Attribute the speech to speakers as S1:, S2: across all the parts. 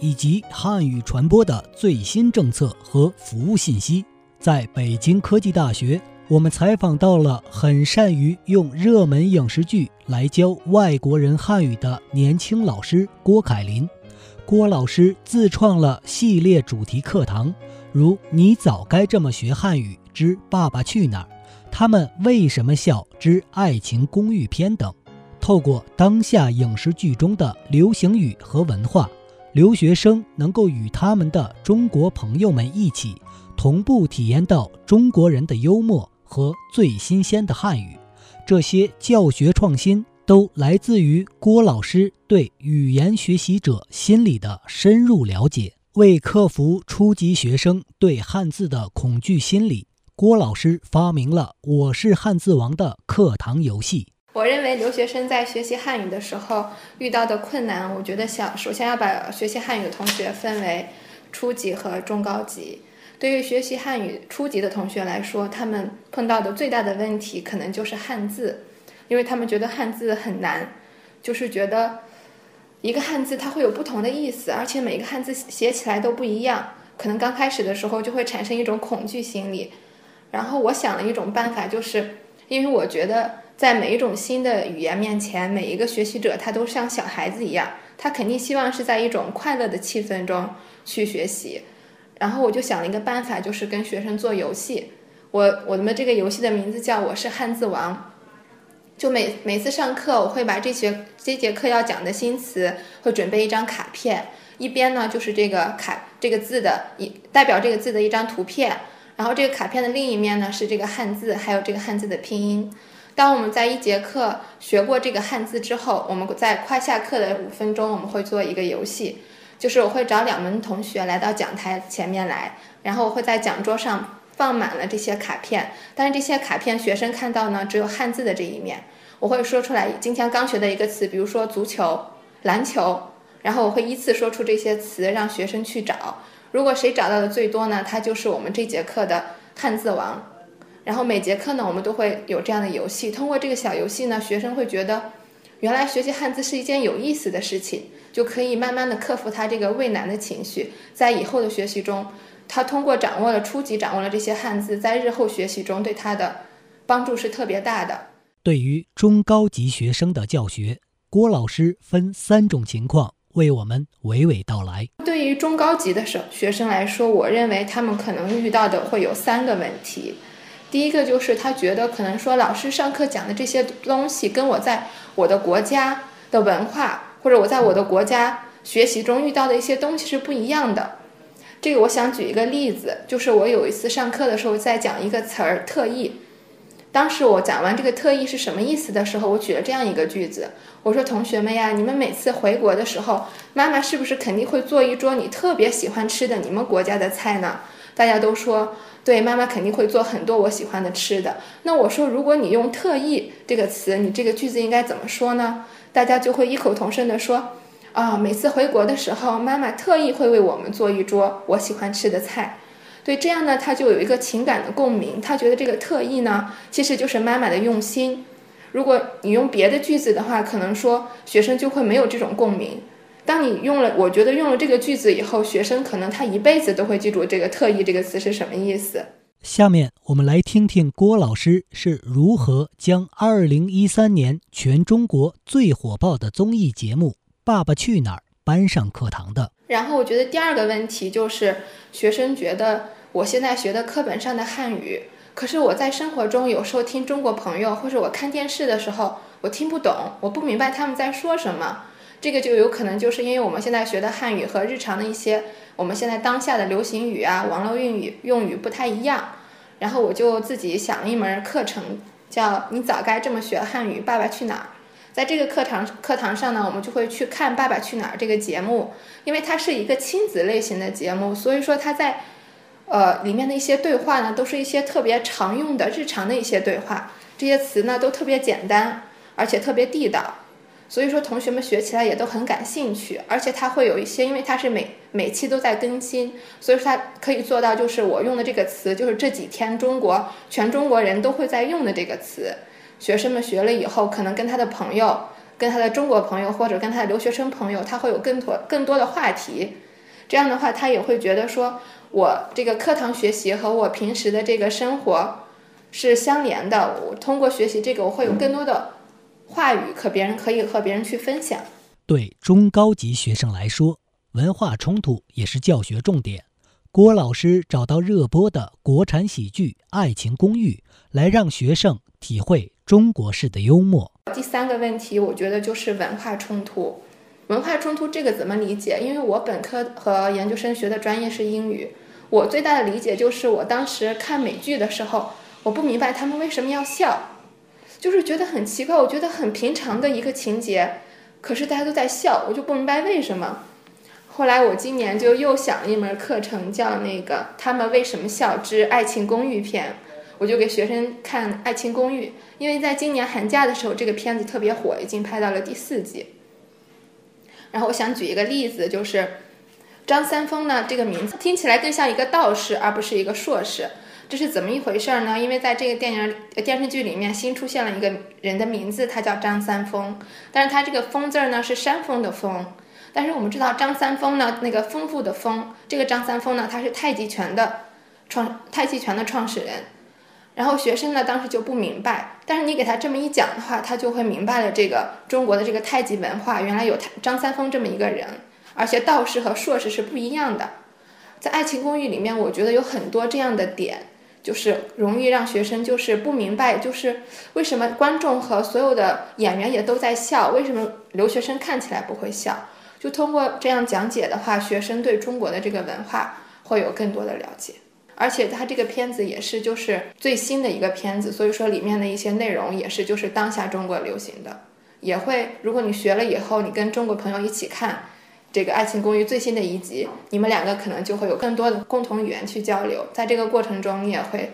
S1: 以及汉语传播的最新政策和服务信息。在北京科技大学，我们采访到了很善于用热门影视剧来教外国人汉语的年轻老师郭凯林。郭老师自创了系列主题课堂，如《你早该这么学汉语之爸爸去哪儿》，他们为什么笑之爱情公寓篇等，透过当下影视剧中的流行语和文化。留学生能够与他们的中国朋友们一起同步体验到中国人的幽默和最新鲜的汉语，这些教学创新都来自于郭老师对语言学习者心理的深入了解。为克服初级学生对汉字的恐惧心理，郭老师发明了“我是汉字王”的课堂游戏。
S2: 我认为留学生在学习汉语的时候遇到的困难，我觉得想首先要把学习汉语的同学分为初级和中高级。对于学习汉语初级的同学来说，他们碰到的最大的问题可能就是汉字，因为他们觉得汉字很难，就是觉得一个汉字它会有不同的意思，而且每个汉字写起来都不一样，可能刚开始的时候就会产生一种恐惧心理。然后我想了一种办法，就是因为我觉得。在每一种新的语言面前，每一个学习者他都像小孩子一样，他肯定希望是在一种快乐的气氛中去学习。然后我就想了一个办法，就是跟学生做游戏。我我们这个游戏的名字叫我是汉字王。就每每次上课，我会把这节这节课要讲的新词，会准备一张卡片，一边呢就是这个卡这个字的一代表这个字的一张图片，然后这个卡片的另一面呢是这个汉字，还有这个汉字的拼音。当我们在一节课学过这个汉字之后，我们在快下课的五分钟，我们会做一个游戏，就是我会找两门同学来到讲台前面来，然后我会在讲桌上放满了这些卡片，但是这些卡片学生看到呢只有汉字的这一面，我会说出来今天刚学的一个词，比如说足球、篮球，然后我会依次说出这些词，让学生去找，如果谁找到的最多呢，他就是我们这节课的汉字王。然后每节课呢，我们都会有这样的游戏。通过这个小游戏呢，学生会觉得，原来学习汉字是一件有意思的事情，就可以慢慢的克服他这个畏难的情绪。在以后的学习中，他通过掌握了初级掌握了这些汉字，在日后学习中对他的帮助是特别大的。
S1: 对于中高级学生的教学，郭老师分三种情况为我们娓娓道来。
S2: 对于中高级的学学生来说，我认为他们可能遇到的会有三个问题。第一个就是他觉得可能说老师上课讲的这些东西跟我在我的国家的文化或者我在我的国家学习中遇到的一些东西是不一样的。这个我想举一个例子，就是我有一次上课的时候在讲一个词儿“特意”，当时我讲完这个“特意”是什么意思的时候，我举了这样一个句子，我说：“同学们呀，你们每次回国的时候，妈妈是不是肯定会做一桌你特别喜欢吃的你们国家的菜呢？”大家都说。对，妈妈肯定会做很多我喜欢的吃的。那我说，如果你用“特意”这个词，你这个句子应该怎么说呢？大家就会异口同声地说：“啊，每次回国的时候，妈妈特意会为我们做一桌我喜欢吃的菜。”对，这样呢，他就有一个情感的共鸣。他觉得这个“特意”呢，其实就是妈妈的用心。如果你用别的句子的话，可能说学生就会没有这种共鸣。当你用了，我觉得用了这个句子以后，学生可能他一辈子都会记住这个“特意”这个词是什么意思。
S1: 下面我们来听听郭老师是如何将2013年全中国最火爆的综艺节目《爸爸去哪儿》搬上课堂的。
S2: 然后我觉得第二个问题就是，学生觉得我现在学的课本上的汉语，可是我在生活中有时候听中国朋友或者我看电视的时候，我听不懂，我不明白他们在说什么。这个就有可能就是因为我们现在学的汉语和日常的一些我们现在当下的流行语啊、网络用语用语不太一样。然后我就自己想了一门课程，叫“你早该这么学汉语”，《爸爸去哪儿》。在这个课堂课堂上呢，我们就会去看《爸爸去哪儿》这个节目，因为它是一个亲子类型的节目，所以说它在呃里面的一些对话呢，都是一些特别常用的日常的一些对话，这些词呢都特别简单，而且特别地道。所以说，同学们学起来也都很感兴趣，而且它会有一些，因为它是每每期都在更新，所以说它可以做到，就是我用的这个词，就是这几天中国全中国人都会在用的这个词。学生们学了以后，可能跟他的朋友、跟他的中国朋友或者跟他的留学生朋友，他会有更多更多的话题。这样的话，他也会觉得说，我这个课堂学习和我平时的这个生活是相连的。我通过学习这个，我会有更多的。话语可别人可以和别人去分享。
S1: 对中高级学生来说，文化冲突也是教学重点。郭老师找到热播的国产喜剧《爱情公寓》，来让学生体会中国式的幽默。
S2: 第三个问题，我觉得就是文化冲突。文化冲突这个怎么理解？因为我本科和研究生学的专业是英语，我最大的理解就是我当时看美剧的时候，我不明白他们为什么要笑。就是觉得很奇怪，我觉得很平常的一个情节，可是大家都在笑，我就不明白为什么。后来我今年就又想了一门课程，叫那个《他们为什么笑之爱情公寓篇》，我就给学生看《爱情公寓》，因为在今年寒假的时候，这个片子特别火，已经拍到了第四季。然后我想举一个例子，就是张三丰呢，这个名字听起来更像一个道士，而不是一个硕士。这是怎么一回事呢？因为在这个电影电视剧里面新出现了一个人的名字，他叫张三丰，但是他这个“丰”字呢是山峰的“峰”。但是我们知道张三丰呢，那个丰富的“丰”，这个张三丰呢，他是太极拳的创太极拳的创始人。然后学生呢当时就不明白，但是你给他这么一讲的话，他就会明白了这个中国的这个太极文化，原来有张三丰这么一个人，而且道士和硕士是不一样的。在《爱情公寓》里面，我觉得有很多这样的点。就是容易让学生就是不明白，就是为什么观众和所有的演员也都在笑，为什么留学生看起来不会笑？就通过这样讲解的话，学生对中国的这个文化会有更多的了解。而且它这个片子也是就是最新的一个片子，所以说里面的一些内容也是就是当下中国流行的，也会如果你学了以后，你跟中国朋友一起看。这个《爱情公寓》最新的一集，你们两个可能就会有更多的共同语言去交流，在这个过程中，你也会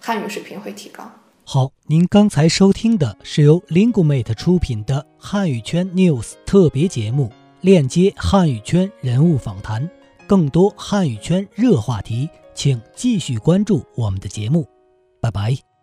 S2: 汉语水平会提高。
S1: 好，您刚才收听的是由 Lingumate 出品的汉语圈 News 特别节目，链接汉语圈人物访谈，更多汉语圈热话题，请继续关注我们的节目。拜拜。